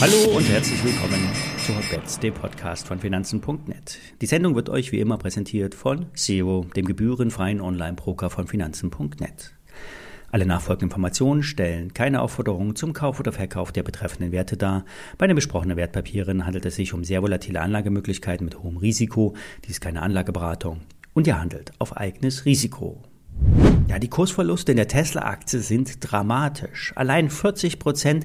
Hallo und herzlich willkommen zu Hotbets, dem Podcast von Finanzen.net. Die Sendung wird euch wie immer präsentiert von Zero, dem gebührenfreien Online-Broker von Finanzen.net. Alle nachfolgenden Informationen stellen keine Aufforderung zum Kauf oder Verkauf der betreffenden Werte dar. Bei den besprochenen Wertpapieren handelt es sich um sehr volatile Anlagemöglichkeiten mit hohem Risiko. Dies ist keine Anlageberatung. Und ihr handelt auf eigenes Risiko. Ja, die Kursverluste in der Tesla-Aktie sind dramatisch. Allein 40 Prozent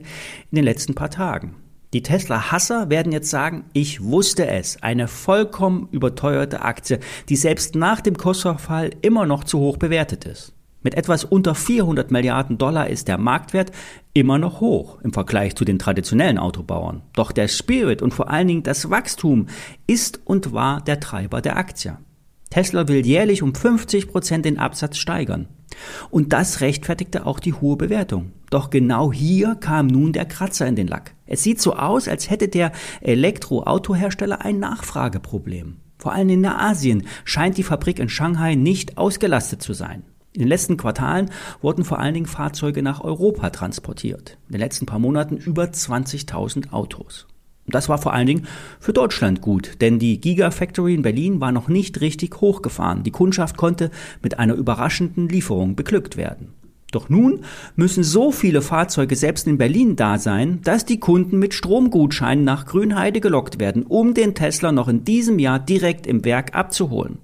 in den letzten paar Tagen. Die Tesla-Hasser werden jetzt sagen, ich wusste es, eine vollkommen überteuerte Aktie, die selbst nach dem Kursverfall immer noch zu hoch bewertet ist. Mit etwas unter 400 Milliarden Dollar ist der Marktwert immer noch hoch im Vergleich zu den traditionellen Autobauern. Doch der Spirit und vor allen Dingen das Wachstum ist und war der Treiber der Aktie. Tesla will jährlich um 50 Prozent den Absatz steigern. Und das rechtfertigte auch die hohe Bewertung. Doch genau hier kam nun der Kratzer in den Lack. Es sieht so aus, als hätte der Elektroautohersteller ein Nachfrageproblem. Vor allem in Asien scheint die Fabrik in Shanghai nicht ausgelastet zu sein. In den letzten Quartalen wurden vor allen Dingen Fahrzeuge nach Europa transportiert. In den letzten paar Monaten über 20.000 Autos. Das war vor allen Dingen für Deutschland gut, denn die Gigafactory in Berlin war noch nicht richtig hochgefahren. Die Kundschaft konnte mit einer überraschenden Lieferung beglückt werden. Doch nun müssen so viele Fahrzeuge selbst in Berlin da sein, dass die Kunden mit Stromgutscheinen nach Grünheide gelockt werden, um den Tesla noch in diesem Jahr direkt im Werk abzuholen.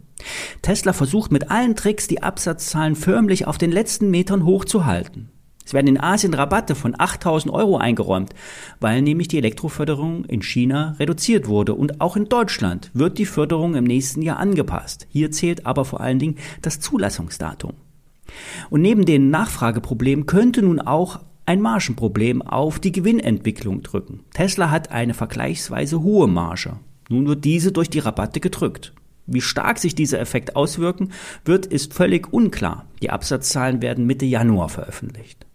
Tesla versucht mit allen Tricks, die Absatzzahlen förmlich auf den letzten Metern hochzuhalten. Es werden in Asien Rabatte von 8000 Euro eingeräumt, weil nämlich die Elektroförderung in China reduziert wurde und auch in Deutschland wird die Förderung im nächsten Jahr angepasst. Hier zählt aber vor allen Dingen das Zulassungsdatum. Und neben den Nachfrageproblemen könnte nun auch ein Margenproblem auf die Gewinnentwicklung drücken. Tesla hat eine vergleichsweise hohe Marge. Nun wird diese durch die Rabatte gedrückt. Wie stark sich dieser Effekt auswirken wird, ist völlig unklar. Die Absatzzahlen werden Mitte Januar veröffentlicht.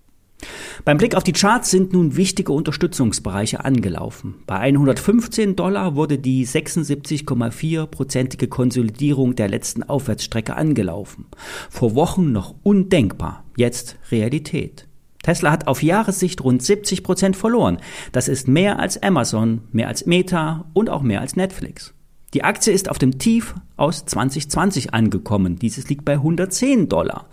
Beim Blick auf die Charts sind nun wichtige Unterstützungsbereiche angelaufen. Bei 115 Dollar wurde die 76,4-prozentige Konsolidierung der letzten Aufwärtsstrecke angelaufen. Vor Wochen noch undenkbar, jetzt Realität. Tesla hat auf Jahressicht rund 70 Prozent verloren. Das ist mehr als Amazon, mehr als Meta und auch mehr als Netflix. Die Aktie ist auf dem Tief aus 2020 angekommen. Dieses liegt bei 110 Dollar.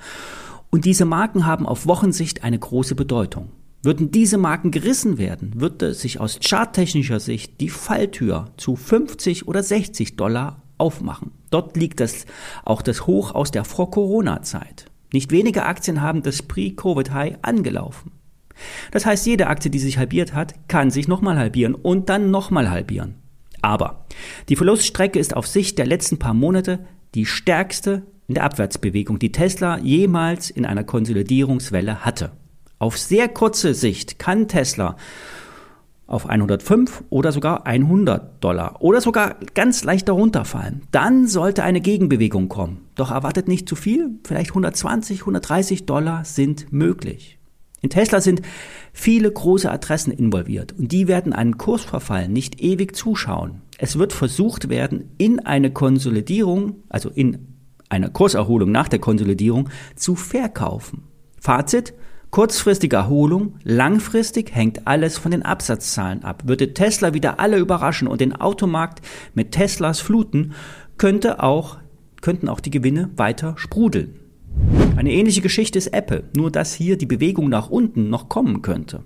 Und diese Marken haben auf Wochensicht eine große Bedeutung. Würden diese Marken gerissen werden, würde sich aus charttechnischer Sicht die Falltür zu 50 oder 60 Dollar aufmachen. Dort liegt das, auch das Hoch aus der Vor-Corona-Zeit. Nicht wenige Aktien haben das Pre-Covid-High angelaufen. Das heißt, jede Aktie, die sich halbiert hat, kann sich nochmal halbieren und dann nochmal halbieren. Aber die Verluststrecke ist auf Sicht der letzten paar Monate die stärkste in der Abwärtsbewegung, die Tesla jemals in einer Konsolidierungswelle hatte. Auf sehr kurze Sicht kann Tesla auf 105 oder sogar 100 Dollar oder sogar ganz leicht darunter fallen. Dann sollte eine Gegenbewegung kommen. Doch erwartet nicht zu viel, vielleicht 120, 130 Dollar sind möglich. In Tesla sind viele große Adressen involviert und die werden einen Kursverfall nicht ewig zuschauen. Es wird versucht werden, in eine Konsolidierung, also in einer Kurserholung nach der Konsolidierung zu verkaufen. Fazit, kurzfristige Erholung, langfristig hängt alles von den Absatzzahlen ab. Würde Tesla wieder alle überraschen und den Automarkt mit Teslas fluten, könnte auch, könnten auch die Gewinne weiter sprudeln. Eine ähnliche Geschichte ist Apple, nur dass hier die Bewegung nach unten noch kommen könnte.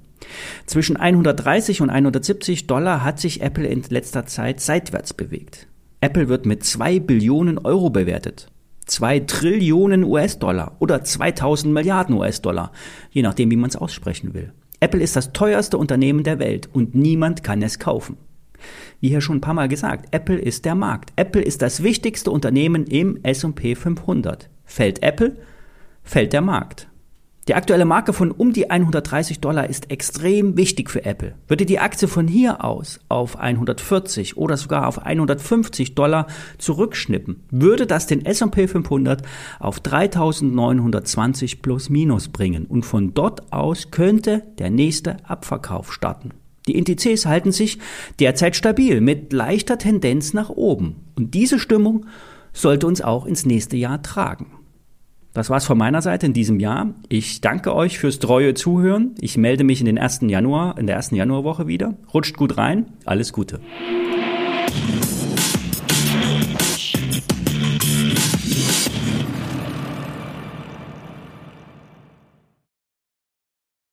Zwischen 130 und 170 Dollar hat sich Apple in letzter Zeit seitwärts bewegt. Apple wird mit 2 Billionen Euro bewertet. 2 Trillionen US-Dollar oder 2000 Milliarden US-Dollar, je nachdem, wie man es aussprechen will. Apple ist das teuerste Unternehmen der Welt und niemand kann es kaufen. Wie hier schon ein paar Mal gesagt, Apple ist der Markt. Apple ist das wichtigste Unternehmen im S&P 500. Fällt Apple, fällt der Markt. Die aktuelle Marke von um die 130 Dollar ist extrem wichtig für Apple. Würde die Aktie von hier aus auf 140 oder sogar auf 150 Dollar zurückschnippen, würde das den S&P 500 auf 3920 plus minus bringen und von dort aus könnte der nächste Abverkauf starten. Die Indizes halten sich derzeit stabil mit leichter Tendenz nach oben und diese Stimmung sollte uns auch ins nächste Jahr tragen. Das war's von meiner Seite in diesem Jahr. Ich danke euch fürs treue Zuhören. Ich melde mich in den ersten Januar, in der ersten Januarwoche wieder. Rutscht gut rein. Alles Gute.